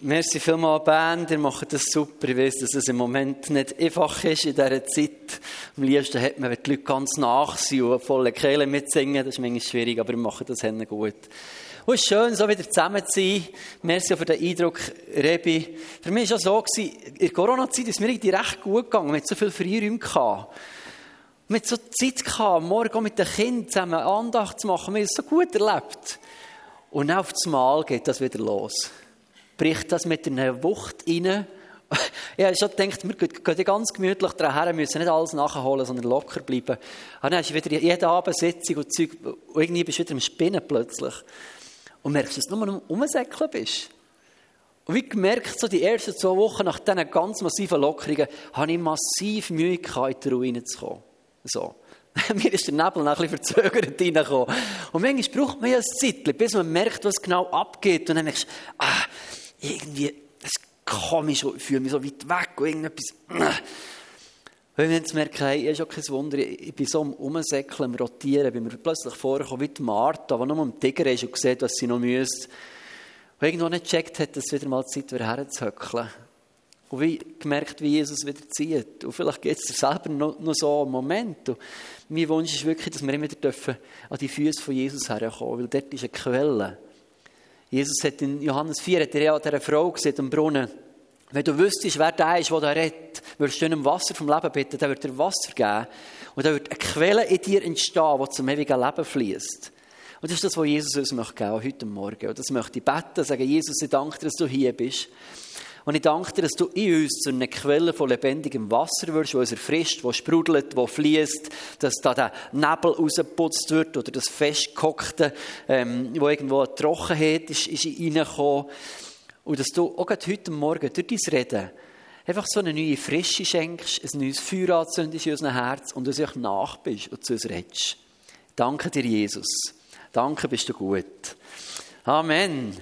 Merci vielmals, Band. Ihr macht das super. Ich weiß, dass es im Moment nicht einfach ist in dieser Zeit. Am liebsten hat man, wenn die Leute ganz nach sind und volle Kehle mitsingen. Das ist manchmal schwierig, aber wir machen das gut. Und es ist schön, so wieder zusammen zu sein. Merci auch für den Eindruck, Rebi. Für mich war es auch so, in der Corona-Zeit ist mir irgendwie recht gut gegangen. Wir hatten so viele Freiräume. Wir hatten so Zeit morgen mit den Kindern zusammen Andacht zu machen. Wir haben es so gut erlebt. Und dann auf das Mal geht das wieder los bricht das mit einer Wucht rein. Ich habe schon gedacht, wir gehen ganz gemütlich daher, müssen nicht alles nachholen, sondern locker bleiben. Und dann hast du wieder jede Abend Sitzung und Zeug, und irgendwie bist du wieder im Spinnen plötzlich. Und merkst, dass du nur am Umsäckeln bist. Und wie gemerkt, so die ersten zwei Wochen nach diesen ganz massiven Lockerungen, habe ich massiv Mühe in die Ruine zu kommen. So. Mir ist der Nebel noch ein bisschen verzögert reingekommen. Und manchmal braucht man ja ein Zeit, bis man merkt, was genau abgeht. Und dann denkst du, ah, irgendwie, ist komisch, ich fühle mich so weit weg und irgendetwas. Wenn wir jetzt merken, hey, ist auch kein Wunder, ich bin so am Umsäckeln, am Rotieren, bin mir plötzlich vorgekommen wie die Martha, die nur am Tiger ist und sieht, was sie noch müsste. Und irgendwo nicht gecheckt hat, dass es wieder mal Zeit wäre, herzuhöckeln. Und wie gemerkt, wie Jesus wieder zieht. Und vielleicht geht es dir selber noch, noch so einen Moment. Und mein Wunsch ist wirklich, dass wir immer wieder an die Füße von Jesus herkommen, weil dort ist eine Quelle. Jesus hat in Johannes 4 hat er ja dieser Frau gesehen am Brunnen. Wenn du wüsstest, wer der ist, der da redet, würdest du ihm Wasser vom Leben bitten, dann wird er Wasser geben. Und dann wird eine Quelle in dir entstehen, die zum ewigen Leben fließt. Und das ist das, was Jesus uns möchte geben, heute Morgen. Und das möchte ich beten, sagen, Jesus, ich danke dir, dass du hier bist. Und ich danke dir, dass du in uns zu einer Quelle von lebendigem Wasser wirst, wo uns erfrischt, wo sprudelt, wo fließt, dass da der Nebel rausgeputzt wird oder das Festgehockte, ähm, wo irgendwo eine Trockenheit ist, ist reingekommen. Und dass du auch heute Morgen durch dein Reden einfach so eine neue Frische schenkst, ein neues Feuer anzündest in unserem Herz und dass du nach bist und zu uns redest. Danke dir, Jesus. Danke, bist du gut. Amen.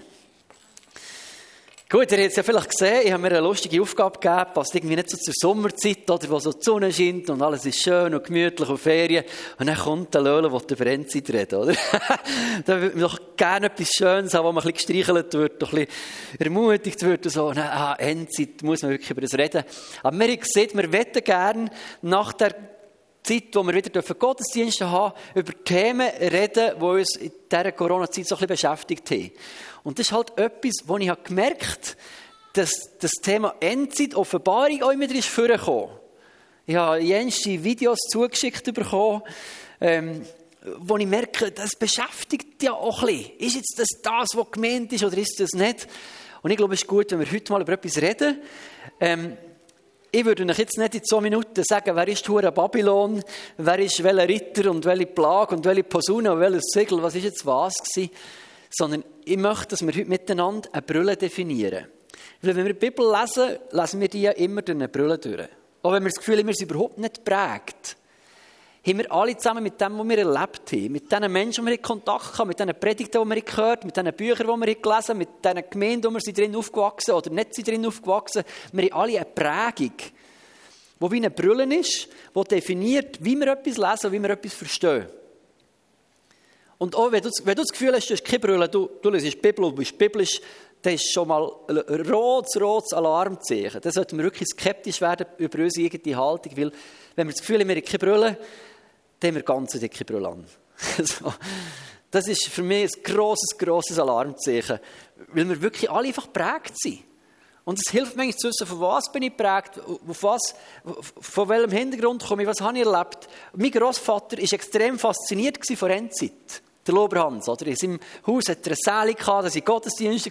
Gut, ihr habt es ja vielleicht gesehen, ich habe mir eine lustige Aufgabe gegeben, passt irgendwie nicht so zur Sommerzeit, oder, wo so die Sonne scheint und alles ist schön und gemütlich und Ferien. Und dann kommt der Löhle, der über Endzeit redet, oder? da würde man doch gerne etwas Schönes haben, wo man ein bisschen gestreichelt wird, ein bisschen ermutigt wird und so. Und dann, ah, Endzeit, muss man wirklich über das reden. Aber wir haben gesehen, wir wetten gerne nach der Zeit, wo wir wieder Gottesdienste haben, über Themen reden, die uns in dieser Corona-Zeit so ein bisschen beschäftigt haben. Und das ist halt etwas, wo ich gemerkt habe, dass das Thema Endzeit, Offenbarung auch immer ist vorgekommen. Ich habe jenste Videos zugeschickt bekommen, ähm, wo ich merke, das beschäftigt ja auch ein bisschen. Ist jetzt das das, was gemeint ist, oder ist das nicht? Und ich glaube, es ist gut, wenn wir heute mal über etwas reden. Ähm, ich würde euch jetzt nicht in zwei Minuten sagen, wer ist Hure Babylon, wer ist welcher Ritter und welche Plage und welche Posaune und welches Segel, was ist jetzt was gewesen sondern ich möchte, dass wir heute miteinander eine Brille definieren. Weil wenn wir die Bibel lesen, lesen wir die ja immer durch eine Brille durch. Auch wenn wir das Gefühl haben, wir sind überhaupt nicht prägt, haben wir alle zusammen mit dem, was wir erlebt haben, mit den Menschen, die wir in Kontakt haben, mit den Predigten, die wir gehört haben, mit den Büchern, die wir gelesen haben, mit den Gemeinden, wo wir sind drin aufgewachsen oder nicht sind drin aufgewachsen, wir haben alle eine Prägung, die wie eine Brille ist, die definiert, wie wir etwas lesen und wie wir etwas verstehen. Und auch wenn du, wenn du das Gefühl hast, du hast keine Brille, du, du liest die Bibel, du bist biblisch, das ist schon mal ein rotes, rotes Alarmzeichen. Da sollten wir wirklich skeptisch werden über unsere eigene Haltung, weil wenn wir das Gefühl haben, wir haben keine Brille, dann haben wir ganz dicke Brille an. Das ist für mich ein grosses, grosses Alarmzeichen, weil wir wirklich alle einfach prägt sind. Und es hilft mir zu wissen, von was bin ich geprägt, auf was, von welchem Hintergrund komme ich, was habe ich erlebt. Mein Großvater war extrem fasziniert von Endzeit der Loberhans, oder? In seinem Haus hat er eine Säle gehabt, da war Gottesdienste,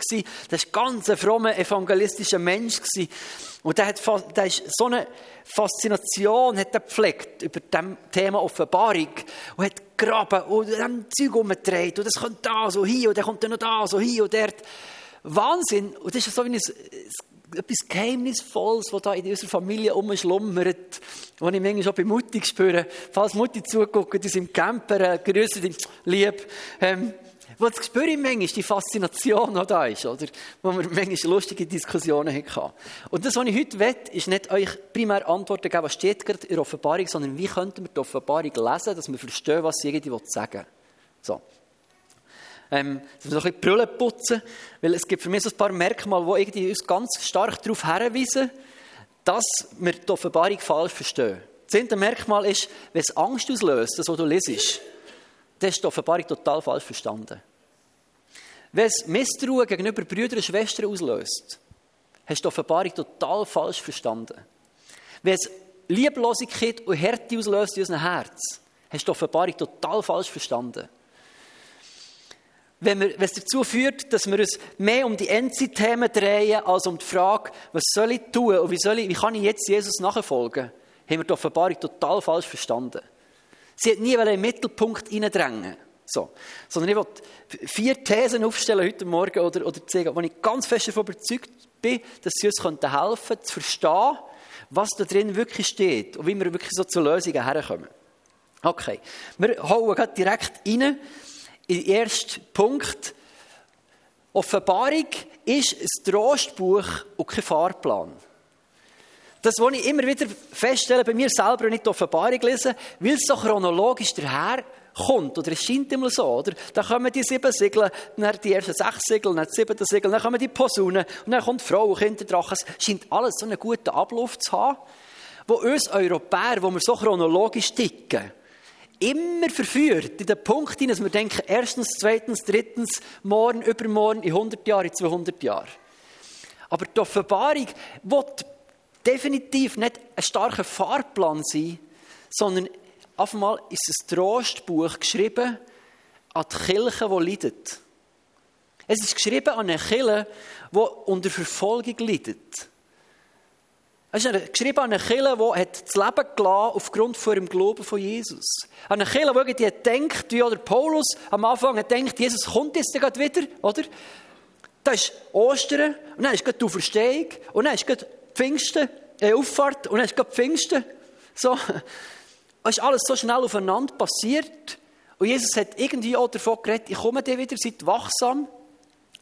das war ein ganz frommer, evangelistischer Mensch. Und der hat, der ist so eine Faszination hat er gepflegt über das Thema Offenbarung und hat graben und dann Zeug umgedreht und das kommt da so hin und dann kommt dann noch da so hin und dort. Wahnsinn! Und das ist so wie ein, etwas Geheimnisvolles, das da in unserer Familie umschlummert, wo ich manchmal schon bei Mutti spüre. Falls Mutti zuguckt, in seinem Camper, äh, grüße dich, lieb. Ähm, wo das spüre ich manchmal, die Faszination, die da ist, oder? Wo wir manchmal lustige Diskussionen hatten. Und das, was ich heute will, ist nicht euch primär Antworten geben, was steht gerade in der Offenbarung, sondern wie könnten wir die Offenbarung lesen, dass wir verstehen, was sie irgendwie sagen will. So. Ähm, dass wir so ein bisschen Brille putzen, weil es gibt für mich so ein paar Merkmale, die uns ganz stark darauf hinweisen, dass wir die Offenbarung falsch verstehen. Das zehnte Merkmal ist, wenn es Angst auslöst, das, was du lesest, dann ist die Offenbarung total falsch verstanden. Wenn es Misstrauen gegenüber Brüdern und Schwestern auslöst, hast du die Offenbarung total falsch verstanden. Wenn es Lieblosigkeit und Härte auslöst in unserem Herz, hast du die Offenbarung total falsch verstanden. Wenn, es dazu führt, dass wir uns mehr um die Endzeit-Themen drehen, als um die Frage, was soll ich tun und wie, soll ich, wie kann ich jetzt Jesus nachfolgen, haben wir die Offenbarung total falsch verstanden. Sie hat nie in den Mittelpunkt hineindrängen. So. Sondern ich will vier Thesen aufstellen heute Morgen oder, oder zeigen, wo ich ganz fest davon überzeugt bin, dass sie uns helfen könnten, zu verstehen, was da drin wirklich steht und wie wir wirklich so zu Lösungen herkommen. Okay, wir hauen direkt rein den ersten Punkt. Offenbarung ist ein Trostbuch und kein Fahrplan. Das, was ich immer wieder feststelle, bei mir selber nicht die Offenbarung lesen, weil es so chronologisch daher kommt, oder es scheint immer so, oder? Dann kommen die sieben Segel, dann die ersten sechs Segel, dann die siebten Segel, dann kommen die Posaunen, und dann kommt Frau und Kinderdrachen. Es scheint alles so einen guten Ablauf zu haben, wo uns Europäer, wo wir so chronologisch ticken, immer verführt in den Punkt dass wir denken, erstens, zweitens, drittens, morgen, übermorgen, in 100 Jahren, in 200 Jahren. Aber die Offenbarung wird definitiv nicht ein starker Fahrplan sein, sondern auf einmal ist ein Trostbuch geschrieben an die Kirche, die leidet. Es ist geschrieben an eine Kirche, die unter Verfolgung leidet. Es ist geschrieben an eine Kirche, die das Leben gelassen aufgrund von ihrem Glauben von Jesus. An eine Kirche, die denkt, wie der Paulus am Anfang hat denkt, Jesus kommt jetzt gerade wieder, oder? Da ist Ostern, und dann ist gerade die Auferstehung, und dann ist gerade Pfingsten, äh, Auffahrt, und dann ist gerade Pfingsten. So. Es ist alles so schnell aufeinander passiert. Und Jesus hat irgendwie auch davon geredet, ich komme dir wieder, seid wachsam.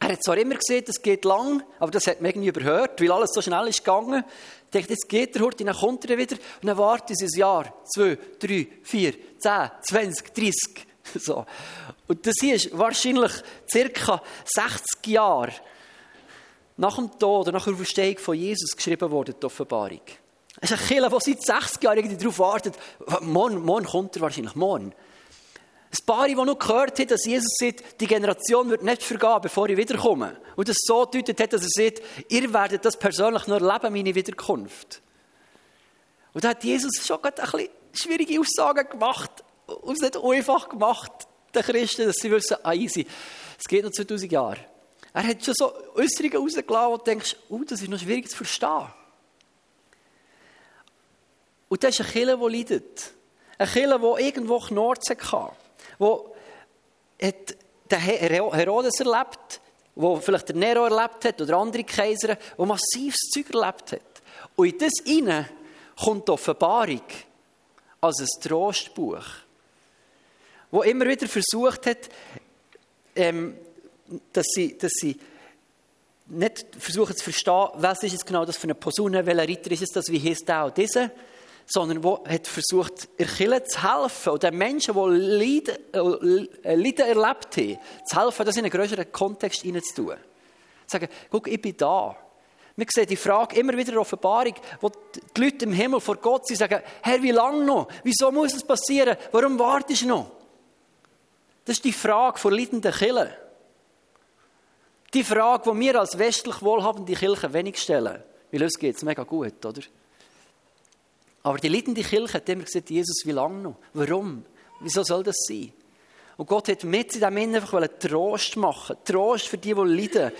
Er hat zwar immer gesehen, das geht lang, aber das hat man irgendwie überhört, weil alles so schnell ist gegangen. Ich dachte, jetzt geht er heute, dann kommt er wieder und dann wartet sie ein Jahr, zwei, drei, vier, zehn, zwanzig, dreißig. So. Und das hier ist wahrscheinlich circa 60 Jahre nach dem Tod oder nach der Auferstehung von Jesus geschrieben worden, die Offenbarung. Es ist ein Killer, der seit 60 Jahren darauf wartet. Morgen, morgen kommt er wahrscheinlich, morgen. Ein paar, die noch gehört haben, dass Jesus sagt, die Generation wird nicht vergehen, bevor ich wiederkomme. Und das so deutet hat, dass er sagt, ihr werdet das persönlich nur erleben, meine Wiederkunft. Und da hat Jesus schon gerade ein bisschen schwierige Aussagen gemacht. Und es nicht einfach gemacht, den Christen, dass sie wissen, ah, easy, es geht noch 2000 Jahre. Er hat schon so Äußerungen rausgelassen, wo du denkst, oh, das ist noch schwierig zu verstehen. Und das ist eine Kille, die leidet. Eine Kille, die irgendwo knurzen kann. Wo der Herodes erlebt, wo vielleicht der Nero erlebt hat oder andere Kaiser, wo massives Zeug erlebt hat. Und in das hinein kommt die Offenbarung als ein Trostbuch, wo immer wieder versucht hat, ähm, dass sie, dass sie nicht versuchen zu verstehen, was ist jetzt genau das für eine Posaune, welcher Ritter ist es das, wie heißt der auch dieser, sondern wo hat versucht, der Kirche zu helfen und den Menschen, die Leiden, äh, Leiden erlebt haben, zu helfen, das in einen größeren Kontext hineinzutun. Sagen, guck, ich bin da. Wir sehen die Frage immer wieder in der Offenbarung, wo die Leute im Himmel vor Gott sind, sagen, Herr, wie lange noch? Wieso muss es passieren? Warum wartest du noch? Das ist die Frage von leidenden Kirchen. Die Frage, die wir als westlich wohlhabende Kirche wenig stellen. Weil uns geht es mega gut, oder? Aber die leidende Kirche hat immer gesagt, Jesus, wie lange noch? Warum? Wieso soll das sein? Und Gott hat mit in diesem Innen einfach Trost machen Trost für die, die leiden.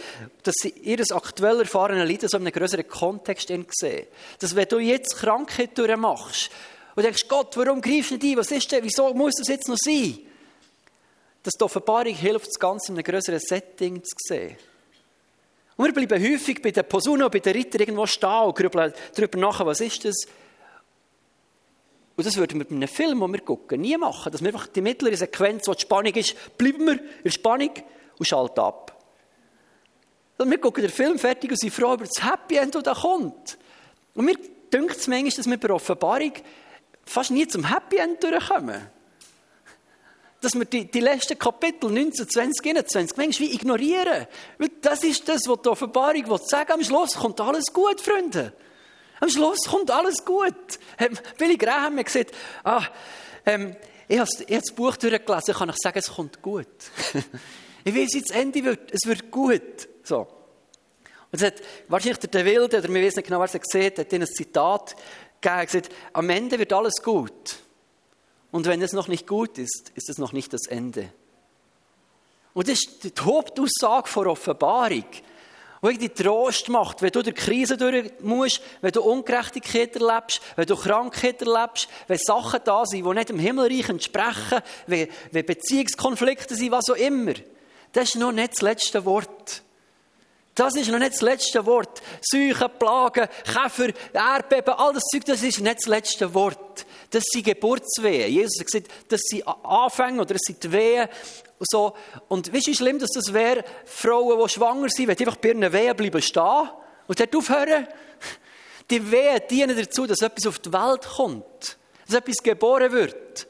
Dass sie ihr aktuell erfahrene Leiden so in einem größeren Kontext sehen. Dass wenn du jetzt Krankheit durchmachst und denkst, Gott, warum greifst du nicht ein? Was ist denn? Wieso muss das jetzt noch sein? Dass die Offenbarung hilft, das Ganze in einem größeren Setting zu sehen. Und wir bleiben häufig bei den Posaunen, bei den Rittern irgendwo stehen und grübeln darüber nach, was ist das? Und das würden wir bei einem Film, den wir gucken, nie machen. Dass wir einfach die mittlere Sequenz, wo die Spannung ist, bleiben wir in Spannung und schalten ab. Und wir gucken den Film fertig und sind froh über das Happy End, das da kommt. Und mir dünkt es manchmal, dass wir bei Offenbarung fast nie zum Happy End durchkommen. dass wir die, die letzten Kapitel 19, 20, 21 manchmal wie ignorieren. Weil das ist das, was die Offenbarung sagen Am Schluss kommt alles gut, Freunde. Am Schluss kommt alles gut. Billy Graham hat gesagt, ah, ähm, ich habe das Buch durchgelesen, kann ich sagen, es kommt gut. ich weiß, wie das Ende wird. Es wird gut. So. Und es hat wahrscheinlich der Wilde, oder wir wissen nicht genau, wer es gesehen hat, hat ein Zitat gegeben, gesagt, am Ende wird alles gut. Und wenn es noch nicht gut ist, ist es noch nicht das Ende. Und das ist die Hauptaussage von Offenbarung, die dich Trost macht, wenn du durch Krise durch musst, wenn du Ungerechtigkeit erlebst, wenn du Krankheit erlebst, wenn Sachen da sind, die nicht dem Himmelreich entsprechen, wenn, wenn Beziehungskonflikte sind, was auch immer. Das ist noch nicht das letzte Wort. Das ist noch nicht das letzte Wort. Seuchen, Plagen, Käfer, Erdbeben, all das Zeug, das ist nicht das letzte Wort. Das sind Geburtswehen. Jesus hat gesagt, das sind Anfänge oder das sind die Wehen. Und, so. und weißt du, wie schlimm dass das wäre, Frauen, die schwanger sind, wenn einfach bei ihren Wehen bleiben stehen und dort aufhören? Die Wehen dienen dazu, dass etwas auf die Welt kommt. Dass etwas geboren wird.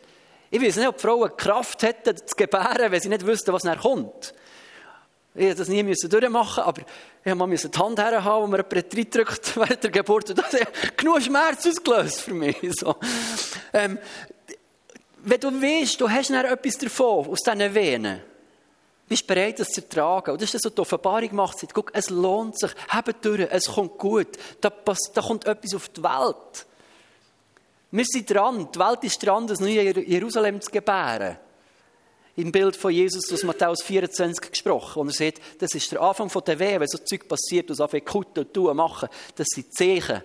Ich weiß nicht, ob Frauen Kraft hätten, zu gebären, wenn sie nicht wüssten, was nachher kommt. Ich musste das nie müssen durchmachen, aber ich musste die Hand herhaben, wo man jemanden reindrückt während der Geburt. Und das hat genug Schmerz ausgelöst für mich. So. Ähm, wenn du weißt, du hast dann etwas davon, aus diesen Venen, bist du bereit, das zu ertragen. Und das ist das, was die Offenbarung macht. Guck, es lohnt sich, habt durch, es kommt gut. Da, da kommt etwas auf die Welt. Wir sind dran, die Welt ist dran, das neue Jerusalem zu gebären im Bild von Jesus aus Matthäus 24 gesprochen, wo er sagt, das ist der Anfang der Wehe, wenn so Zeug passiert, aus anfängt kutten und tun, machen, das sind Zeichen.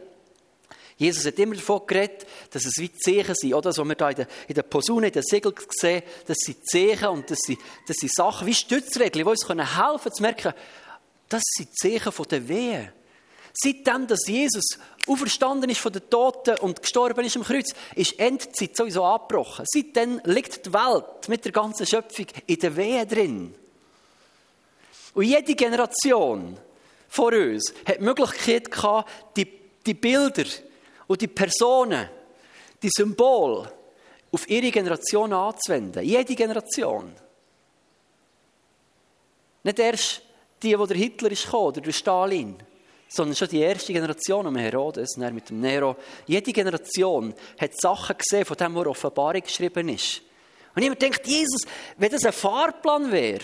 Jesus hat immer davon geredet, dass es wie Zeichen sind, oder? Was wir da in der, in der Posaune, in den Segel sehen, das sind Zeichen und das sind, das sind Sachen wie Stützregeln, die uns helfen können, zu merken, das sind Zeichen von der Wehe. Seitdem, dass Jesus auferstanden ist von den Toten und gestorben ist am Kreuz, ist Endzeit sowieso abgebrochen. Seitdem liegt die Welt mit der ganzen Schöpfung in der Wehe drin. Und jede Generation vor uns hat die Möglichkeit gehabt, die, die Bilder und die Personen, die Symbole auf ihre Generation anzuwenden. Jede Generation. Nicht erst die, wo der Hitler ist oder der Stalin sondern schon die erste Generation um Herodes, mit dem Nero. Jede Generation hat Sachen gesehen, von dem, was Offenbarung geschrieben ist. Und mir denkt, Jesus, wenn das ein Fahrplan wäre,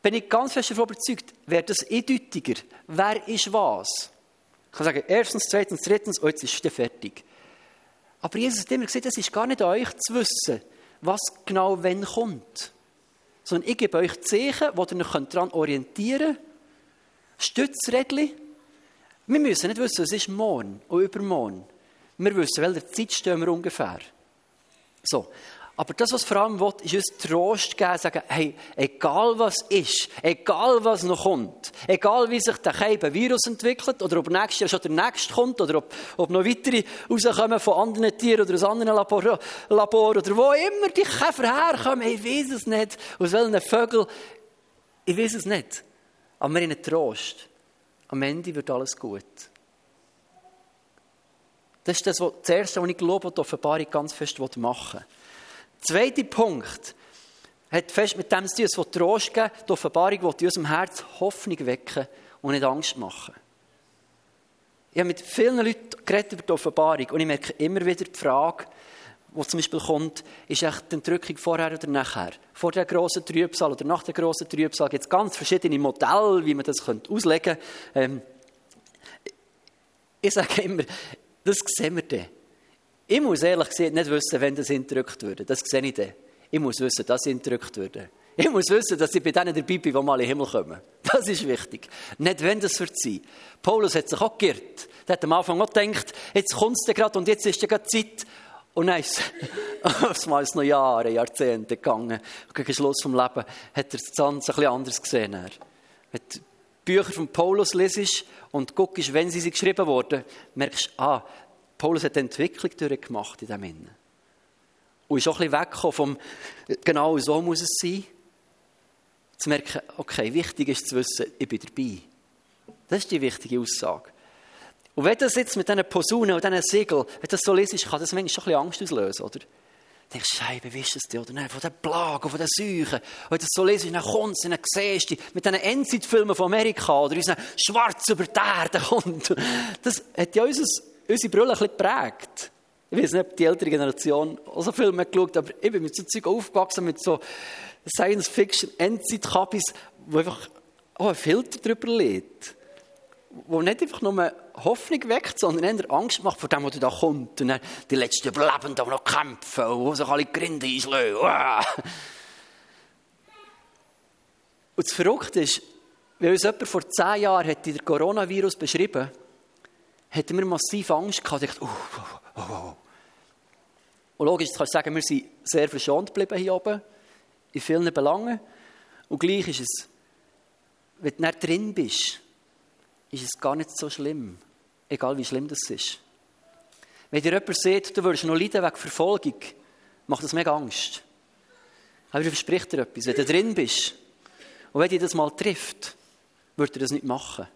bin ich ganz fest davon überzeugt, wäre das eindeutiger. Wer ist was? Ich kann sagen, erstens, zweitens, drittens, und jetzt ist es fertig. Aber Jesus hat immer gesagt, es ist gar nicht an euch zu wissen, was genau wann kommt. Sondern ich gebe euch Zeichen, wo ihr euch daran orientieren könnt. Stützrädchen, wir müssen nicht wissen, es ist morgen und übermorgen. Wir wissen, welcher Zeit stehen wir ungefähr. So. Aber das, was vor allem will, ist uns Trost geben, sagen, hey, egal was ist, egal was noch kommt, egal wie sich der Keiben Virus entwickelt, oder ob nächstes Jahr schon der nächste kommt, oder ob, ob noch weitere rauskommen von anderen Tieren oder aus anderen Labor, Labor oder wo immer die Käfer herkommen, ich weiß es nicht, aus welchen Vögeln, ich weiß es nicht. Aber wir haben Trost. Am Ende wird alles gut. Das ist das, was, das Erste, was ich glaube, die Offenbarung ganz fest machen will. Der zweite Punkt hat fest mit dem zu tun, es Trost geben Die Offenbarung will in unserem Herz Hoffnung wecken und nicht Angst machen. Ich habe mit vielen Leuten geredet über die Offenbarung und ich merke immer wieder die Frage, wo zum Beispiel kommt, ist echt die Entrückung vorher oder nachher? Vor der grossen Trübsal oder nach der grossen Trübsal gibt es ganz verschiedene Modelle, wie man das auslegen könnte. Ähm, ich sage immer, das sehen wir dann. Ich muss ehrlich gesagt nicht wissen, wenn das entrückt würde. Das sehe ich dann. Ich muss wissen, dass sie entrückt würde. Ich muss wissen, dass ich bei denen dabei bin, die mal in den Himmel kommen. Das ist wichtig. Nicht, wenn das wird sein. Paulus hat sich auch geirrt. Er hat am Anfang auch gedacht, jetzt kommt es gerade und jetzt ist ja gerade Zeit, und ist es mal noch Jahre, Jahrzehnte gegangen. Gegen Schluss vom Leben hat er das Ganze ein anders gesehen. Wenn du Bücher von Paulus lesest und guckst, wenn sie geschrieben wurden, merkst du, ah, Paulus hat eine Entwicklung durchgemacht in dem Innen. Und ist auch ein bisschen weggekommen vom, genau so muss es sein. Zu merken, okay, wichtig ist zu wissen, ich bin dabei. Das ist die wichtige Aussage. Und wenn das jetzt mit diesen Posaunen und diesen Segeln, wenn das so ist, kann das manchmal schon ein bisschen Angst auslösen, oder? denkst du, Scheibe, wie ist das denn? Oder nein, von den Plagen, von den Seuchen. Und wenn das so lesest, dann kommst du, dann siehst du, mit diesen Endzeit-Filmen von Amerika oder unseren Schwarz über die Erde kommt. Das hat ja unser, unsere Brille ein bisschen geprägt. Ich weiß nicht, ob die ältere Generation auch so Filme geschaut aber ich bin mit so Zeug aufgewachsen, mit so Science-Fiction-Endzeit-Kabis, wo einfach auch ein Filter drüber liegt. Wo nicht einfach nur Hoffnung weckt, sondern eher Angst macht vor dem, was da kommt. Und dann die letzten Überlebenden, die noch kämpfen, wo sich alle Grinde einschlagen. Und das Verrückte ist, wenn uns jemand vor zehn Jahren hat den Coronavirus beschrieben hat, hatten wir massiv Angst gehabt. Ich dachte, oh, oh, oh, oh. Und logisch, kannst du sagen, wir sind sehr verschont geblieben hier oben, in vielen Belangen. Und gleich ist es, wenn du nicht drin bist, ist es gar nicht so schlimm. Egal wie schlimm das ist. Wenn dir jemand sieht, du würdest noch leiden wegen Verfolgung, macht das mega Angst. Aber ich verspreche dir etwas, wenn du drin bist und wenn dich das mal trifft, würde er das nicht machen.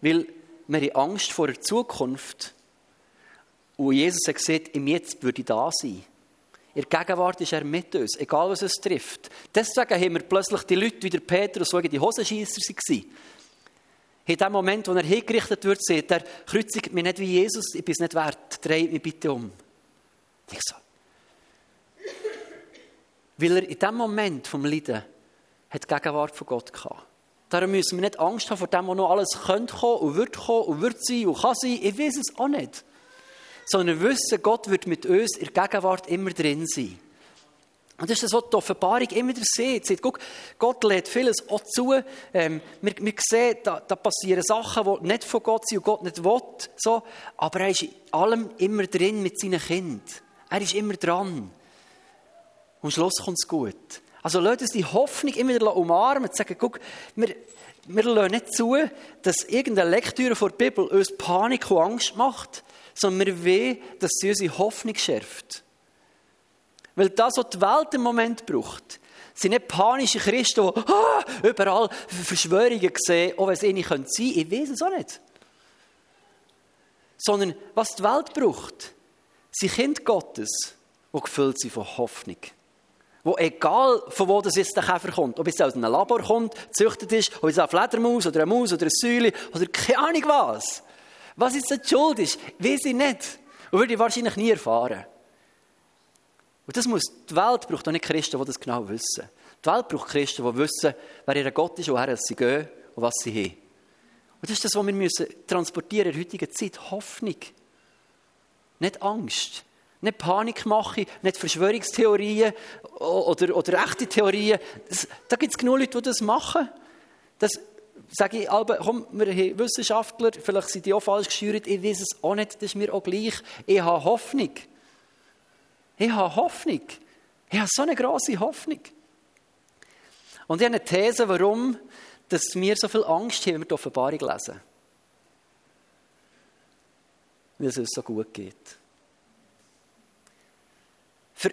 Weil wir haben Angst vor der Zukunft und Jesus hat gesagt, im Jetzt würde ich da sein. In der Gegenwart ist er mit uns, egal was es trifft. Deswegen haben wir plötzlich die Leute wie der Petrus, die die Hosenscheisser waren. In dem Moment, wo er hingerichtet wird, sagt er, kreuzigt mich nicht wie Jesus, ich bin es nicht wert, dreht mich bitte um. Ich so. Weil er in dem Moment vom Leiden hat die Gegenwart von Gott gehabt. Darum müssen wir nicht Angst haben vor dem, was noch alles könnte kommen und wird kommen und wird sein und kann sein. Ich weiß es auch nicht. Sondern wissen, Gott wird mit uns in der Gegenwart immer drin sein. Und das ist das, was die Offenbarung immer wieder sieht. sieht guck, Gott lädt vieles auch zu. Ähm, wir, wir sehen, da, da, passieren Sachen, die nicht von Gott sind und Gott nicht will. So. Aber er ist in allem immer drin mit seinen Kindern. Er ist immer dran. Und am Schluss kommt es gut. Also lasst uns die Hoffnung immer wieder umarmen und sagen, guck, wir, wir lassen nicht zu, dass irgendeine Lektüre der Bibel uns Panik und Angst macht, sondern wir wollen, dass sie unsere Hoffnung schärft. Weil das, was die Welt im Moment braucht, sind nicht panische Christen, die ah, überall Verschwörungen sehen, wenn es ihnen sein könnte. Ich weiß es auch nicht. Sondern was die Welt braucht, sind Kinder Gottes, die gefüllt sind von Hoffnung. Wo egal, von wo das jetzt der Käfer kommt, ob es aus einem Labor kommt, gezüchtet ist, ob es eine Fledermaus oder eine Maus oder eine Säule oder keine Ahnung was. Was jetzt die Schuld ist, weiß ich nicht. Und würde ich wahrscheinlich nie erfahren. Und das muss, die Welt braucht auch nicht Christen, die das genau wissen. Die Welt braucht Christen, die wissen, wer ihr Gott ist, woher sie gehen und was sie haben. Und das ist das, was wir müssen transportieren in der heutigen Zeit. Hoffnung. Nicht Angst. Nicht Panik machen, nicht Verschwörungstheorien oder, oder echte Theorien. Das, da gibt es genug Leute, die das machen. Das sage ich, aber, komm, wir haben Wissenschaftler, vielleicht sind die auch falsch geschürt, ich weiß es auch nicht, das ist mir auch gleich. Ich habe Hoffnung. Ich habe Hoffnung. Ich habe so eine große Hoffnung. Und ich habe eine These, warum dass wir so viel Angst haben, wenn wir die Offenbarung lesen. Weil es uns so gut geht. Für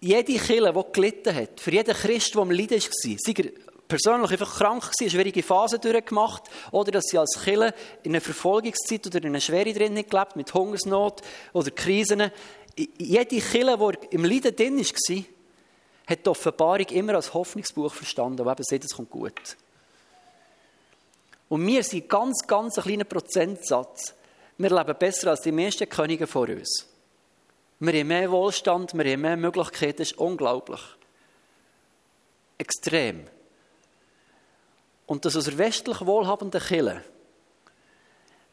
jede Kille, die gelitten hat, für jeden Christ, der am Leiden war, sei er persönlich einfach krank war, eine schwierige Phase durchgemacht, oder dass sie als Kille in einer Verfolgungszeit oder in einer Schwere drin gelebt, mit Hungersnot oder Krisen, jede Kille, die im Leiden drin war, hat die Offenbarung immer als Hoffnungsbuch verstanden, wo eben sagt, es kommt gut. Und wir sind ganz, ganz ein kleiner Prozentsatz. Wir leben besser als die meisten Könige vor uns. Wir haben mehr Wohlstand, wir haben mehr Möglichkeiten, das ist unglaublich. Extrem. Und dass aus westlich wohlhabenden Kirche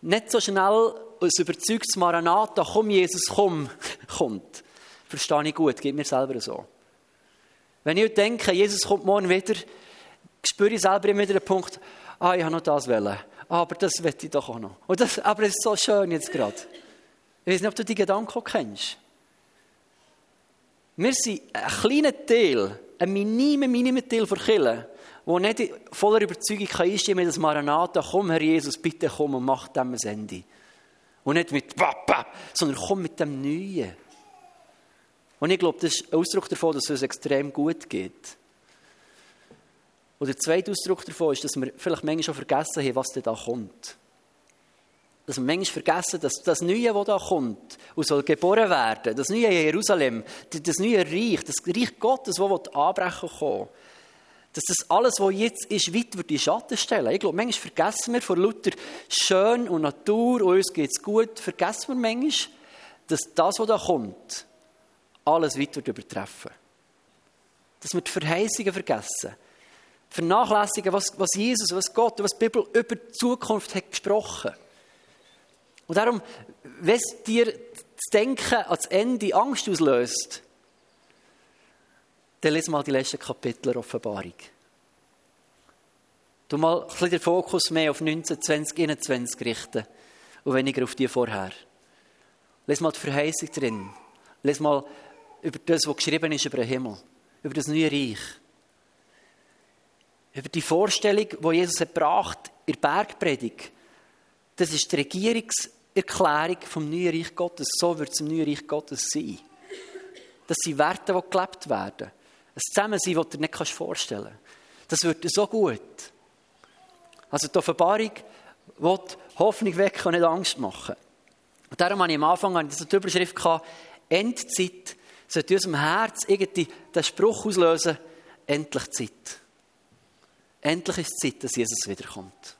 nicht so schnell ein überzeugtes Maranatha, komm Jesus, komm, kommt. Verstehe ich gut, geht mir selber so. Wenn ich denke, Jesus kommt morgen wieder, spüre ich selber immer wieder den Punkt, ah, ich habe noch das wollen. Aber das will ich doch auch noch. Und das, aber es ist so schön jetzt gerade. Ich weiß nicht, ob du die Gedanken kennst. Wir sind ein kleiner Teil, ein minimer, minimer Teil von Kirche, der nicht voller Überzeugung einstimmen kann, das Maranatha, komm Herr Jesus, bitte komm und mach dem ein Ende. Und nicht mit Papa, sondern komm mit dem Neuen. Und ich glaube, das ist ein Ausdruck davon, dass es uns extrem gut geht. Und der zweite Ausdruck davon ist, dass wir vielleicht manchmal schon vergessen haben, was denn da kommt. Dass wir manchmal vergessen, dass das Neue, das da kommt und soll geboren werden, das neue Jerusalem, das neue Reich, das Reich Gottes, das anbrechen kommt, dass das alles, was jetzt ist, weit über die Schatten stellen. Ich glaube, manchmal vergessen wir vor lauter Schön und Natur und uns geht es gut, vergessen wir manchmal, dass das, was da kommt, alles weit wird übertreffen. Dass wir die Verheißungen vergessen. Vernachlässigen, was, was Jesus, was Gott, was die Bibel über die Zukunft hat gesprochen hat. Und darum, wenn dir das Denken ans Ende Angst auslöst, dann lese mal die letzten Kapitel der Offenbarung. Du mal ein bisschen den Fokus mehr auf 19, 20, 21 richten und weniger auf die vorher. Lies mal die Verheißung drin. Lies mal über das, was geschrieben ist über den Himmel, über das neue Reich. Über die Vorstellung, die Jesus gebracht in der Bergpredigt. Das ist die Regierungs- Erklärung vom neuen Reich Gottes. So wird es im neuen Reich Gottes sein. Das sind Werte, die gelebt werden. Ein Zusammensein, das du dir nicht vorstellen kannst. Das wird so gut. Also die Offenbarung will Hoffnung wecken und nicht Angst machen. Und darum habe ich am Anfang diese Überschrift gehabt, Endzeit sollte in unserem Herz irgendwie den Spruch auslösen, endlich Zeit. Endlich ist Zeit, dass Jesus wiederkommt.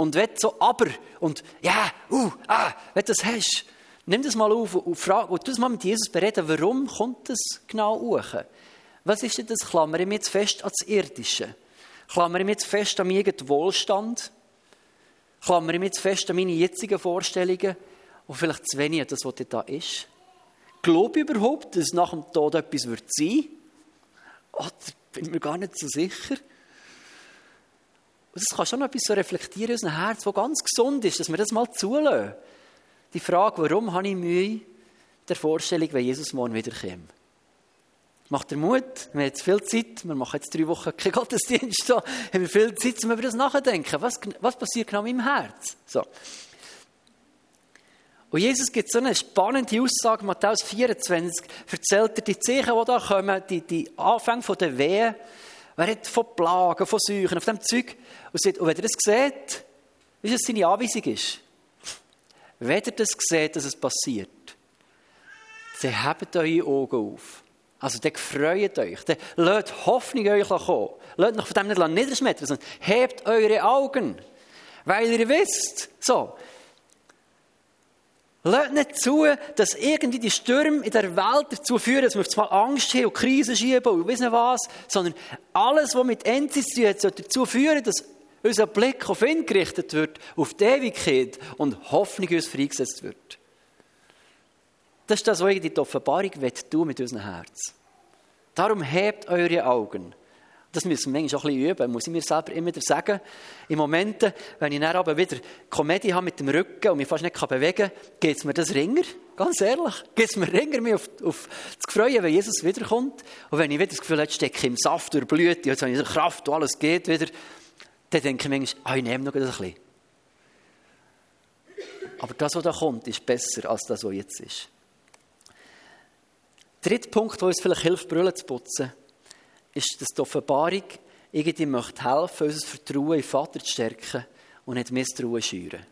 Und wenn so aber und ja, uh, ah, wenn du das hast, nimm das mal auf und frag, und du mal mit Jesus bereden, warum kommt das genau hoch? Was ist denn das? Klammere ich mich jetzt fest ans Irdische? Klammere ich mich jetzt fest an meinen Wohlstand? Klammere ich mich jetzt fest an meine jetzigen Vorstellungen? Und vielleicht zu wenig an das, was da ist? Glaube ich überhaupt, dass nach dem Tod etwas wird sein? Oder bin ich mir gar nicht so sicher? Und das kann schon etwas so reflektieren in unserem Herz, das ganz gesund ist, dass wir das mal zulassen. Die Frage, warum habe ich Mühe der Vorstellung, wenn Jesus morgen wiederkommt? Macht er Mut? Wir haben jetzt viel Zeit. Wir machen jetzt drei Wochen keinen Gottesdienst. Da haben wir viel Zeit, um über das nachzudenken. Was, was passiert genau in meinem Herz? So. Und Jesus gibt so eine spannende Aussage, Matthäus 24, erzählt er die Zeichen, die da kommen, die, die Anfänge der Wehen. Er hat von Plagen, von Seuchen, auf dem Zeug. Und, wenn ihr das seht, wie es seine Anweisung ist, wenn ihr das seht, dass es passiert, dann habt eure Augen auf. Also, dann freut euch. Dann lasst Hoffnung euch kommen. Lasst noch von dem nicht niederschmettern, sondern hebt eure Augen. Weil ihr wisst, so, Lasst nicht zu, dass irgendwie die Stürme in der Welt dazu führen, dass wir zwar Angst haben und Krisen schieben und wissen was, sondern alles, was mit Endzeit zu tun hat, soll dazu führen, dass unser Blick auf ihn gerichtet wird, auf die Ewigkeit und Hoffnung uns freigesetzt wird. Das ist das, was die Offenbarung tun mit unserem Herz. Darum hebt eure Augen. Das müssen wir manchmal auch ein bisschen üben, muss ich mir selber immer wieder sagen. In Momenten, wenn ich dann aber wieder Komödie habe mit dem Rücken und mich fast nicht bewegen kann, geht es mir das ringer, ganz ehrlich. Geht es mir ringer, mich auf, auf das Freuen, wenn Jesus wiederkommt. Und wenn ich wieder das Gefühl habe, ich stecke im Saft durch Blüte, jetzt habe ich Kraft und alles geht wieder, dann denke ich manchmal, ah, ich nehme noch ein bisschen. Aber das, was da kommt, ist besser als das, was jetzt ist. Dritter Punkt, der uns vielleicht hilft, Brüllen zu putzen ist, dass die Offenbarung irgendwie möchte helfen, unser Vertrauen in Vater zu stärken und nicht Misstrauen schüren.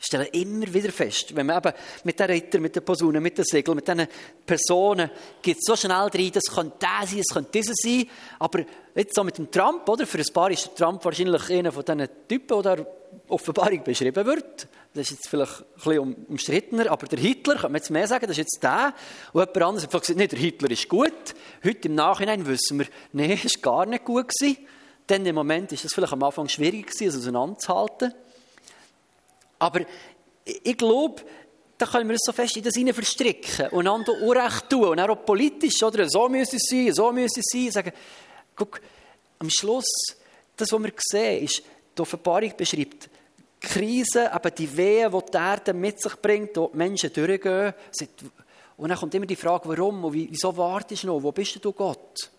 Ich stelle immer wieder fest, wenn man eben mit den Rittern, mit den Personen, mit den Segeln, mit diesen Personen geht so schnell rein, das könnte der sein, das könnte dieser sein, aber jetzt so mit dem Trump, oder? Für ein paar ist der Trump wahrscheinlich einer von diesen Typen, der Offenbarung beschrieben wird. Das ist jetzt vielleicht ein bisschen umstrittener, aber der Hitler, kann man jetzt mehr sagen, das ist jetzt der. Und jemand anderes hat gesagt, nee, der Hitler ist gut. Heute im Nachhinein wissen wir, nee, er war gar nicht gut gewesen. Denn im Moment ist es vielleicht am Anfang schwierig gewesen, es auseinanderzuhalten. Aber ich glaube, da können wir uns so fest in das hinein verstricken und einander Unrecht tun. Und auch politisch, oder? So müsste es sein, so müsste es sein. Sagen, guck, am Schluss, das, was wir sehen, ist, die Offenbarung beschreibt Krise, aber die Wehen, die die Erde mit sich bringt, wo die Menschen durchgehen. Und dann kommt immer die Frage, warum und wieso wartest du noch? Wo bist du, Gott?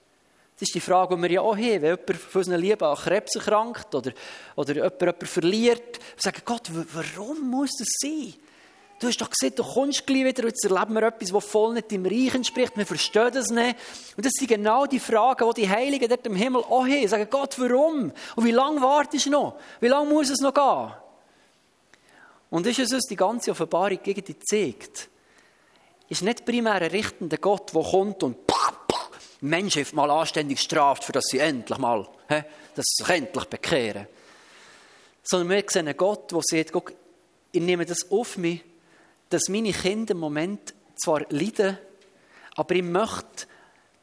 Das ist die Frage, die wir ja auch haben, wenn jemand von unseren Lieben an Krebs erkrankt oder, oder jemand jemanden verliert. Wir sagen, Gott, warum muss das sein? Du hast doch gesagt, du kommst gleich wieder und jetzt erleben wir etwas, das voll nicht dem Reich entspricht. Wir verstehen das nicht. Und das sind genau die Fragen, die die Heiligen dort im Himmel auch haben. Sagen, Gott, warum? Und wie lange wartest du noch? Wie lange muss es noch gehen? Und ist es uns die ganze Offenbarung gegen die zeigt, ist nicht primär ein richtender Gott, der kommt und Menschen mal anständig straft, für dass sie endlich mal, dass sie sich endlich bekehren. Sondern wir sehen einen Gott, der sagt, guck, ich nehme das auf mich, dass meine Kinder im Moment zwar leiden, aber ich möchte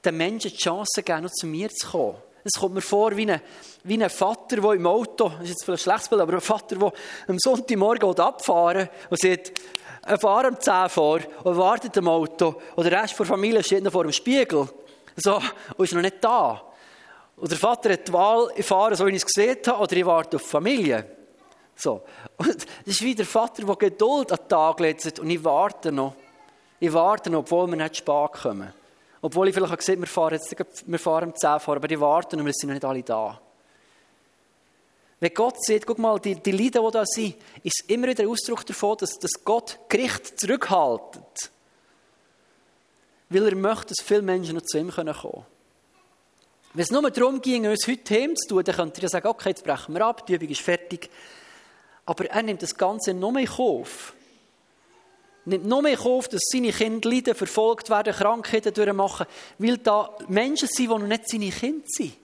den Menschen die Chance geben, noch zu mir zu kommen. Es kommt mir vor wie ein, wie ein Vater, der im Auto, das ist jetzt vielleicht ein schlechtes Bild, aber ein Vater, der am Sonntagmorgen abfahren und sieht, ein Fahrer um 10 vor und wartet im Auto und der Rest der Familie steht noch vor dem Spiegel so, und ist noch nicht da. Und der Vater hat die Wahl, ich fahre, so wie ich es gesehen habe, oder ich warte auf die Familie. So. Und das ist wie der Vater, der Geduld an den Tag legt und ich warte noch. Ich warte noch, obwohl wir nicht spät kommen. Obwohl ich vielleicht auch gesehen wir fahren jetzt, wir fahren um 10 vor, aber ich warte noch, wir sind noch nicht alle da. Wenn Gott sieht, guck mal, die, die Leiden, die da sind, ist immer wieder ein Ausdruck davon, dass, dass Gott Gericht zurückhaltet. Weil er möchte, dass viele Menschen noch zu ihm kommen können. Wenn es nur darum ging, uns heute heim zu tun, dann könnte er sagen, okay, jetzt brechen wir ab, die Übung ist fertig. Aber er nimmt das Ganze mehr in Kauf. Nimmt noch mehr in Kauf, dass seine Kinder leiden, verfolgt werden, Krankheiten durchmachen, weil da Menschen sind, die noch nicht seine Kinder sind.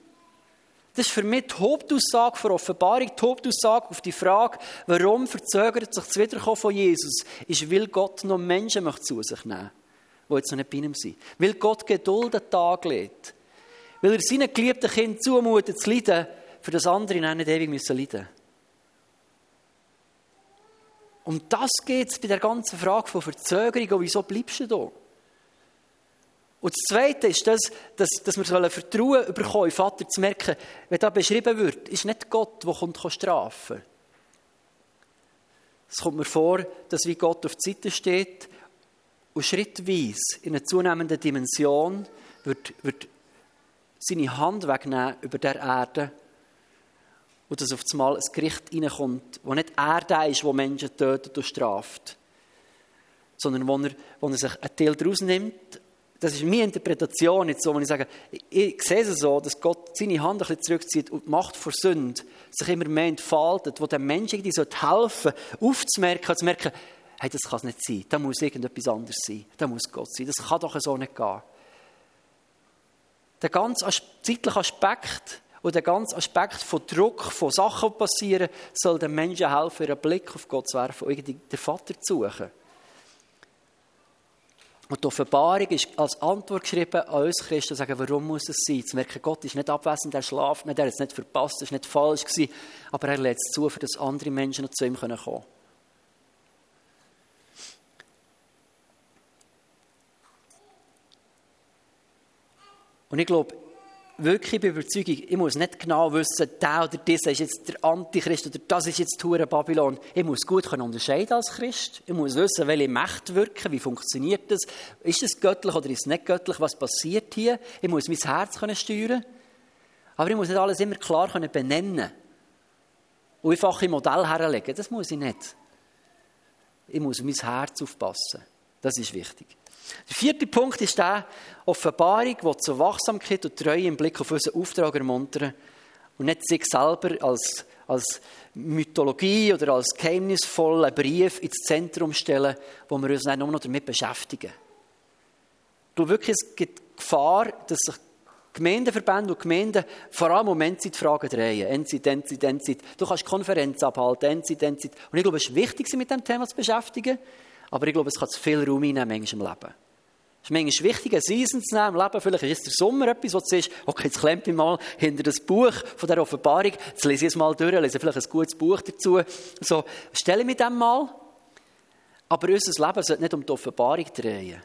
Das ist für mich die Hauptaussage für Offenbarung, die Hauptaussage auf die Frage, warum verzögert sich das Wiederkommen von Jesus, ist, weil Gott noch Menschen möchte zu sich nehmen die jetzt noch nicht bei ihm sind. Weil Gott Geduld an Tag legt. Weil er seinen geliebten Kind zumutet zu leiden, für das andere nicht ewig müssen leiden Um das geht es bei der ganzen Frage von Verzögerung und wieso bleibst du da? Und das Zweite ist das, dass, dass wir Vertrauen bekommen, Vater zu merken, wenn da beschrieben wird, ist nicht Gott, der kommt strafen Es kommt mir vor, dass wie Gott auf die Seite steht und schrittweise in einer zunehmenden Dimension wird, wird seine Hand wegnehmen über der Erde und dass auf einmal ein Gericht reinkommt, wo nicht er der ist, wo Menschen tötet und straft, sondern wo er, wo er sich einen Teil daraus nimmt. Das ist meine Interpretation jetzt so, wenn ich sage, ich, ich sehe es so, dass Gott seine Hand ein bisschen zurückzieht und die Macht vor Sünde sich immer mehr entfaltet, wo dem Menschen irgendwie helfen aufzumerken, zu merken, hey, das kann es nicht sein. Da muss irgendetwas anderes sein. Da muss Gott sein. Das kann doch so nicht gehen. Der ganze zeitliche Aspekt und der ganze Aspekt von Druck, von Sachen, passieren, soll den Menschen helfen, einen Blick auf Gott zu werfen und den Vater zu suchen. Und die Offenbarung ist als Antwort geschrieben an uns Christen, sagen, warum muss es sein? Zu merken, Gott ist nicht abwesend, er schlaft nicht, er hat es nicht verpasst, es war nicht falsch, gewesen, aber er lädt es zu, für dass andere Menschen noch zu ihm kommen können. Und ich glaube, wirklich bei Überzeugung, ich muss nicht genau wissen, der oder dieser ist jetzt der Antichrist oder das ist jetzt Hure Babylon. Ich muss gut können unterscheiden als Christ. Ich muss wissen, welche Mächte wirken, wie funktioniert das. Ist es göttlich oder ist es nicht göttlich? Was passiert hier? Ich muss mein Herz können steuern. Aber ich muss nicht alles immer klar können benennen und einfach im Modell herlegen. Das muss ich nicht. Ich muss mein Herz aufpassen. Das ist wichtig. Der vierte Punkt ist der Offenbarung, die zur Wachsamkeit und Treue im Blick auf unseren Auftrag ermuntern und nicht sich selber als, als Mythologie oder als geheimnisvollen Brief ins Zentrum stellen, wo wir uns dann nur noch damit beschäftigen. Glaube wirklich, es gibt Gefahr, dass sich Gemeindeverbände und Gemeinden vor allem um Endzeitfragen drehen. Endzeit, Endzeit, Endzeit. Du kannst Konferenzen abhalten, Endzeit, Endzeit. Und ich glaube, es ist wichtig, sich mit diesem Thema zu beschäftigen. Aber ich glaube, es kann zu viel Raum einnehmen, manchmal im Leben. Es ist manchmal wichtig, eine Season zu nehmen im Leben. Vielleicht ist der Sommer etwas, wo du siehst, okay, jetzt klemmt mich mal hinter das Buch von der Offenbarung, jetzt lese ich es mal durch, lese vielleicht ein gutes Buch dazu. So, stelle mich dem mal. Aber unser Leben sollte nicht um die Offenbarung drehen.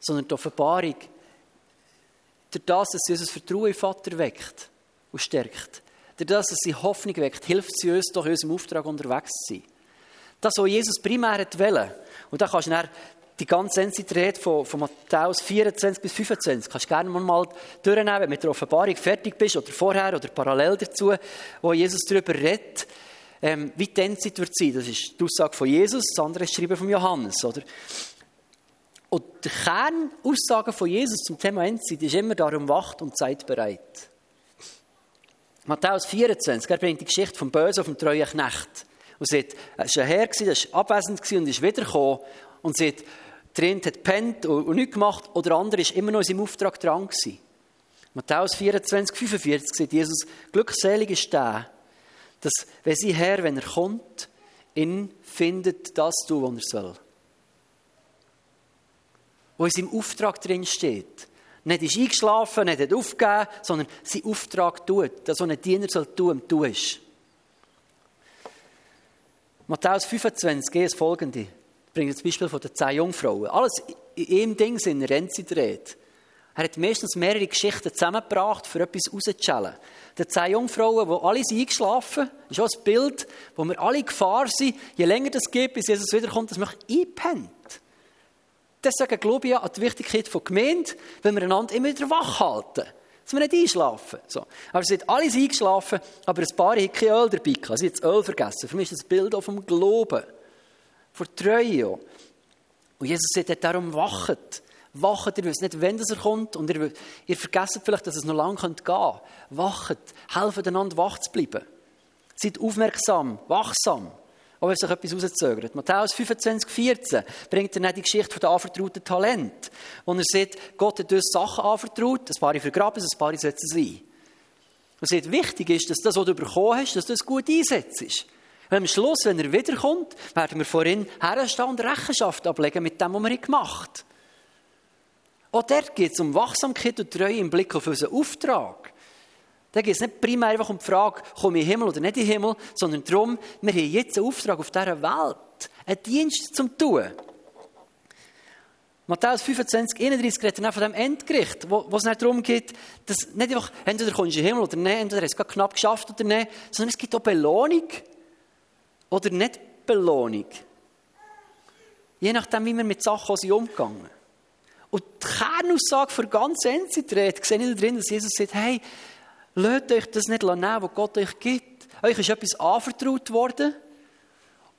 Sondern die Offenbarung, durch das, dass sie unser Vertrauen in Vater weckt und stärkt, durch das, dass sie Hoffnung weckt, hilft sie uns, durch unseren Auftrag unterwegs zu sein. Das, was Jesus primär wollte. Und da kannst du die ganze Endzeit von, von Matthäus 24 bis 25, kannst gerne mal durchnehmen, wenn du mit der Offenbarung fertig bist, oder vorher, oder parallel dazu, wo Jesus darüber redet, ähm, wie die Endzeit wird sein. Das ist die Aussage von Jesus, das andere ist Schreiben von Johannes, oder? Und die Kernaussage von Jesus zum Thema Endzeit ist immer darum, wacht und seid bereit. Matthäus 24, er bringt die Geschichte vom Bösen auf dem treuen Knecht. Und sagt, es war ein Herr, der war abwesend und ist wiedergekommen. Und sagt, der eine hat gepennt und nichts gemacht, oder der andere war immer noch in seinem Auftrag dran. Gewesen. Matthäus 24, 45 sagt Jesus, glückselig ist der, dass, wenn sein Herr, wenn er kommt, ihn findet, das tun, was er soll. Wo in seinem Auftrag drin steht. Nicht ist eingeschlafen, nicht hat aufgegeben, sondern sein Auftrag tut. Das, was ein Diener soll tun, tust. Matthäus 25, das folgende. Ich bringe das Beispiel von den zehn Jungfrauen. Alles in einem Ding sind dreht. Er hat meistens mehrere Geschichten zusammengebracht, für etwas rauszuschälen. Die zehn Jungfrauen, die alle sind eingeschlafen ist auch ein Bild, wo wir alle Gefahr sind, je länger das geht, bis Jesus wiederkommt, dass man einpennt. Deswegen glaube ich an die Wichtigkeit von Gemeinde, wenn wir einander immer wieder wach halten. Dass wir nicht einschlafen. So. Aber sie sind alle eingeschlafen, aber ein paar haben kein Öl dabei. Sie haben das Öl vergessen. Für mich ist das Bild auch vom Glauben. Von Treue. Und Jesus sagt darum, wachet. Wachet, ihr wisst nicht, wann er kommt und ihr, ihr vergesst vielleicht, dass es noch lange gehen könnte. Wachet, helft einander wach zu bleiben. Seid aufmerksam, wachsam, auch wenn sich etwas rauszögert. Matthäus 25, 14 bringt er dann die Geschichte von den anvertrauten Talent, wo er sagt, Gott hat uns Sachen anvertraut, ein paar vergraben, ein paar setzen sie Und sagt, wichtig ist, dass das, was du bekommen hast, dass du es gut einsetzt. Und am Schluss, wenn er wiederkommt, werden wir vor ihm herstehen und Rechenschaft ablegen mit dem, was wir gemacht haben. Auch dort geht es um Wachsamkeit und Treue im Blick auf unseren Auftrag. Da geht es nicht primär einfach um die Frage, komme ich in den Himmel oder nicht in den Himmel, sondern darum, wir haben jetzt einen Auftrag auf dieser Welt, einen Dienst zum tun. Matthäus 25, 31 redet dann von dem Endgericht, wo, wo es nicht darum geht, dass nicht einfach, entweder kommst du in den Himmel oder nicht, entweder hast du es knapp geschafft oder nicht, sondern es gibt auch Belohnung oder nicht Belohnung. Je nachdem, wie wir mit Sachen umgegangen. Und die Kernaussage für ganz Endzeit sehe ich da drin, dass Jesus sagt, hey, lasst euch das nicht nehmen, was Gott euch gibt. Euch ist etwas anvertraut worden.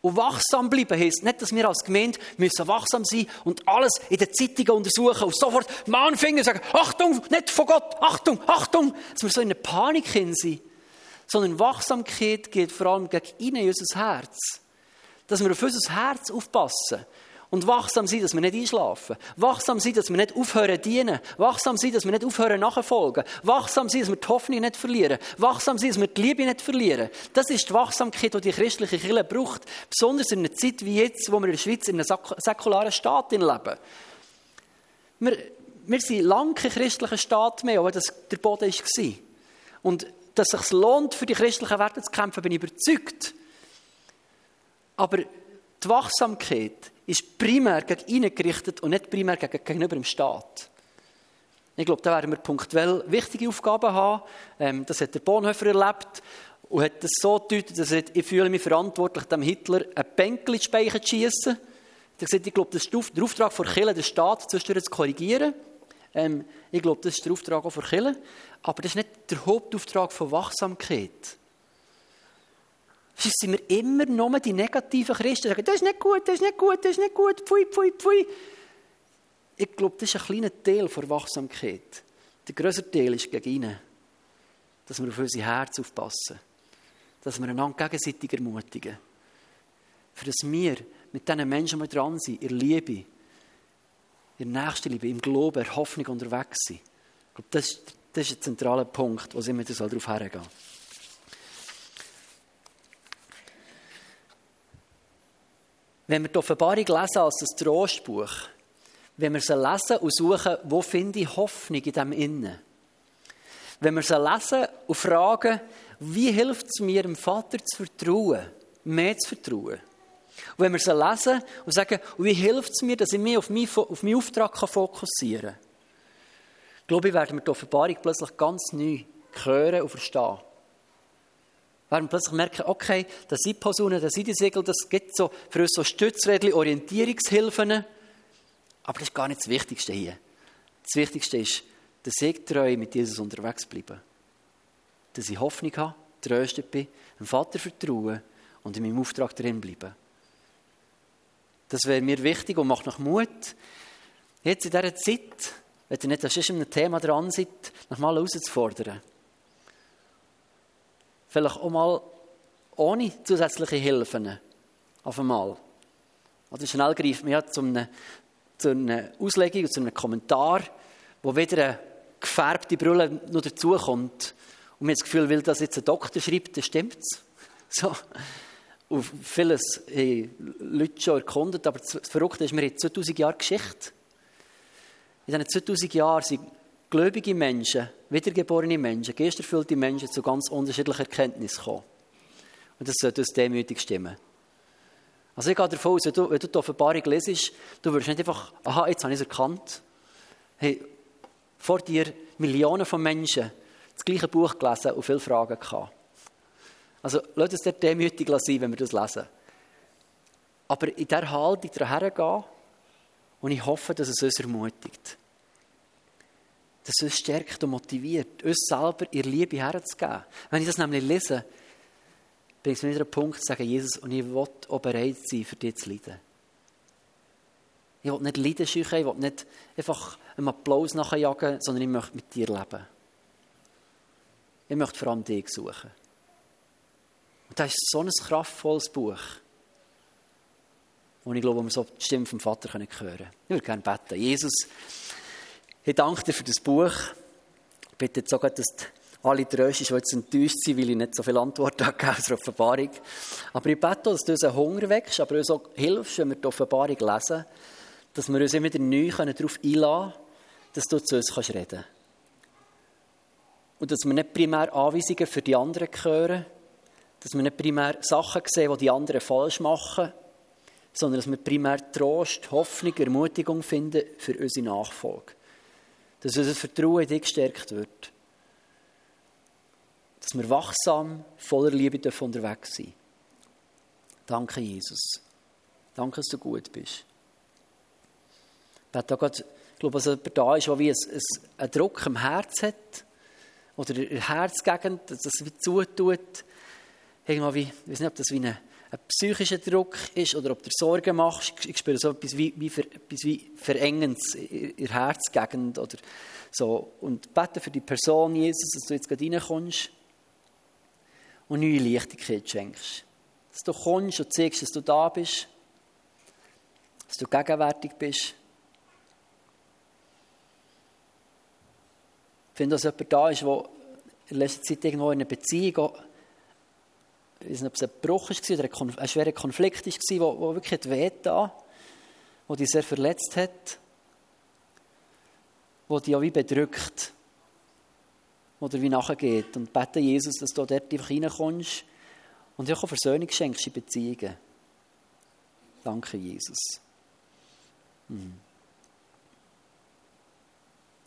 Und wachsam bleiben heisst nicht, dass wir als Gemeinde müssen wachsam sein und alles in den Zeitungen untersuchen und sofort Mann Finger sagen, Achtung, nicht von Gott, Achtung, Achtung, dass wir so in einer Panik hin sind. Sondern Wachsamkeit geht vor allem gegen in unser Herz. Dass wir auf unser Herz aufpassen. Und wachsam sein, dass wir nicht einschlafen. Wachsam sein, dass wir nicht aufhören dienen. Wachsam sein, dass wir nicht aufhören nachfolgen. Wachsam sein, dass wir die Hoffnung nicht verlieren. Wachsam sein, dass wir die Liebe nicht verlieren. Das ist die Wachsamkeit, die die christliche Kirche braucht. Besonders in einer Zeit wie jetzt, wo wir in der Schweiz in einem säkularen Staat leben. Wir, wir sind lange kein christlicher Staat mehr, aber das der Boden war. Und dass es sich lohnt, für die christlichen Werte zu kämpfen, bin ich überzeugt. Aber die Wachsamkeit ist primär gegen ihn gerichtet und nicht primär gegenüber dem Staat. Ich glaube, da werden wir punktuell wichtige Aufgaben haben. Ähm, das hat der Bonhoeffer erlebt und hat das so gedeutet, dass er, ich fühle mich verantwortlich, dem Hitler ein Bänkel ins Speichen zu schießen. Er gesagt, ich glaube, das ist der Auftrag von Kirche, den Staat zu korrigieren. Ähm, ich glaube, das ist der Auftrag auch von Kirche. Aber das ist nicht der Hauptauftrag von Wachsamkeit. Sind wir immer nur die negativen Christen, die sagen, das ist nicht gut, das ist nicht gut, das ist nicht gut, pfui, pfui, pfui. Ich glaube, das ist ein kleiner Teil der Wachsamkeit. Der größere Teil ist gegen ihn. Dass wir auf unser Herz aufpassen. Dass wir einander gegenseitig ermutigen. Für das wir mit diesen Menschen, die dran sind, in Liebe, in Nächstenliebe, im Glauben, in Hoffnung unterwegs sind. Ich glaube, das, das ist ein zentraler Punkt, wo immer darauf hergehen soll. Wenn wir die Offenbarung lesen als das Trostbuch, wenn wir sie lesen und suchen, wo finde ich Hoffnung in dem Innen? Wenn wir sie lesen und fragen, wie hilft es mir, dem Vater zu vertrauen, mehr zu vertrauen? Und wenn wir sie lesen und sagen, wie hilft es mir, dass ich mich auf meinen, auf meinen Auftrag fokussieren kann, glaube ich, werden wir die Offenbarung plötzlich ganz neu hören und verstehen werden plötzlich merken, okay, das sind Personen, das sind die Segel, das gibt so für uns so Stützrädchen, Orientierungshilfen. Aber das ist gar nicht das Wichtigste hier. Das Wichtigste ist, dass ich treu mit Jesus unterwegs bleibe. Dass ich Hoffnung habe, tröstet bin, dem Vater vertraue und in meinem Auftrag drin bleibe. Das wäre mir wichtig und macht noch Mut, jetzt in dieser Zeit, wenn ihr nicht an einem Thema dran seid, nochmal herauszufordern. Vielleicht auch mal ohne zusätzliche Hilfen. Auf einmal. Oder schnell greift man ja zu einer, zu einer Auslegung, zu einem Kommentar, wo wieder eine gefärbte Brille noch dazukommt. Und man hat das Gefühl, weil das jetzt ein Doktor schreibt, dann stimmt es. So. Und vieles haben Leute schon erkundet, aber das Verrückte ist, wir haben 2000 Jahre Geschichte. In diesen 2000 Jahren sind gläubige Menschen, wiedergeborene Menschen, geisterfüllte Menschen zu ganz unterschiedlichen Erkenntnissen gekommen. Und das sollte uns demütig stimmen. Also ich gehe davon aus, wenn du, wenn du die Offenbarung lesest, du wirst nicht einfach, aha, jetzt habe ich es erkannt. Hey, vor dir Millionen von Menschen das gleiche Buch gelesen und viele Fragen gehabt. Also lass uns dort demütig sein, wenn wir das lesen. Aber in dieser Haltung daher gehen und ich hoffe, dass es uns ermutigt. Dass uns stärkt und motiviert, uns selber ihr Liebe herzugeben. Wenn ich das nämlich lese, bringt es wieder einen Punkt zu sagen, Jesus, und ich will auch bereit sein, für dich zu leiden. Ich will nicht leiden scheuchen, ich will nicht einfach einem Applaus nachjagen, sondern ich möchte mit dir leben. Ich möchte vor allem dich suchen. Und das ist so ein kraftvolles Buch. Und ich glaube, wo wir so die Stimme vom Vater hören können. Ich würde gerne beten. Jesus, ich danke dir für das Buch. Ich bitte jetzt auch, dass alle tröstest, die jetzt enttäuscht sind, weil ich nicht so viele Antworten habe aus der Offenbarung. Aber ich bete dass du unseren Hunger wächst, aber uns auch hilfst, wenn wir die Offenbarung lesen, dass wir uns immer neu darauf einladen können, dass du zu uns reden kannst. Und dass wir nicht primär Anweisungen für die anderen hören, dass wir nicht primär Sachen sehen, die die anderen falsch machen, sondern dass wir primär Trost, Hoffnung, Ermutigung finden für unsere Nachfolge. Dass unser Vertrauen in dich gestärkt wird. Dass wir wachsam, voller Liebe unterwegs sind. Danke, Jesus. Danke, dass du gut bist. Ich bete auch ich glaube, dass jemand da ist, der wie einen Druck im Herz hat oder in der Herzgegend, dass es wie zutut, irgendwie, ich weiß nicht, ob das wie ein, ein psychischer Druck ist oder ob du Sorgen machst. Ich spüre so etwas wie, wie, ver, etwas wie Verengendes in der Herzgegend oder so. Und bete für die Person, Jesus, dass du jetzt gerade reinkommst und neue Leichtigkeit schenkst. Dass du kommst und zeigst, dass du da bist, dass du gegenwärtig bist. Finde, dass jemand da ist, der in letzter Zeit irgendwo in einer Beziehung weiß nicht, ob es ein Bruch war oder ein schwerer Konflikt war, der, der wirklich weh da, der dich sehr verletzt hat, der dich auch wie bedrückt oder wie nachgeht. Und bete Jesus, dass du dort einfach reinkommst und dir auch Versöhnung schenkst in Beziehungen. Danke, Jesus. Mhm.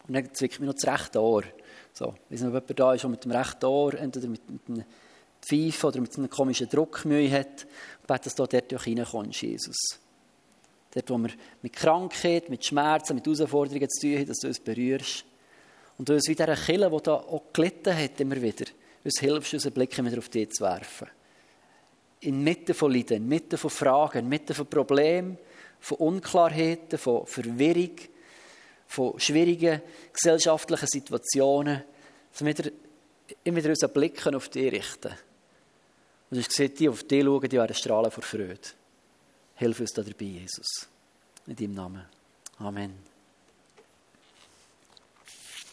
Und dann zwickt mir noch das rechte Ohr. So, ich weiß nicht, ob jemand da ist, der mit dem rechten Ohr, entweder mit, mit einem Pfeife oder mit einem komischen Druck Mühe hat, bete, dass du dort auch reinkommst, Jesus. Dort, wo wir mit Krankheit, mit Schmerzen, mit Herausforderungen zu tun haben, dass du uns berührst. Und du uns wieder eine Kille, die da auch gelitten hat, immer wieder, uns hilfst, unseren Blick wieder auf dich zu werfen. Inmitten von Leiden, inmitten von Fragen, inmitten von Problemen, von Unklarheiten, von Verwirrung, von schwierigen gesellschaftlichen Situationen, dass wir immer wieder unseren Blick auf dich richten und du siehst, die auf dich schauen, die werden strahlen vor Freude. Hilf uns da dabei, Jesus. In deinem Namen. Amen.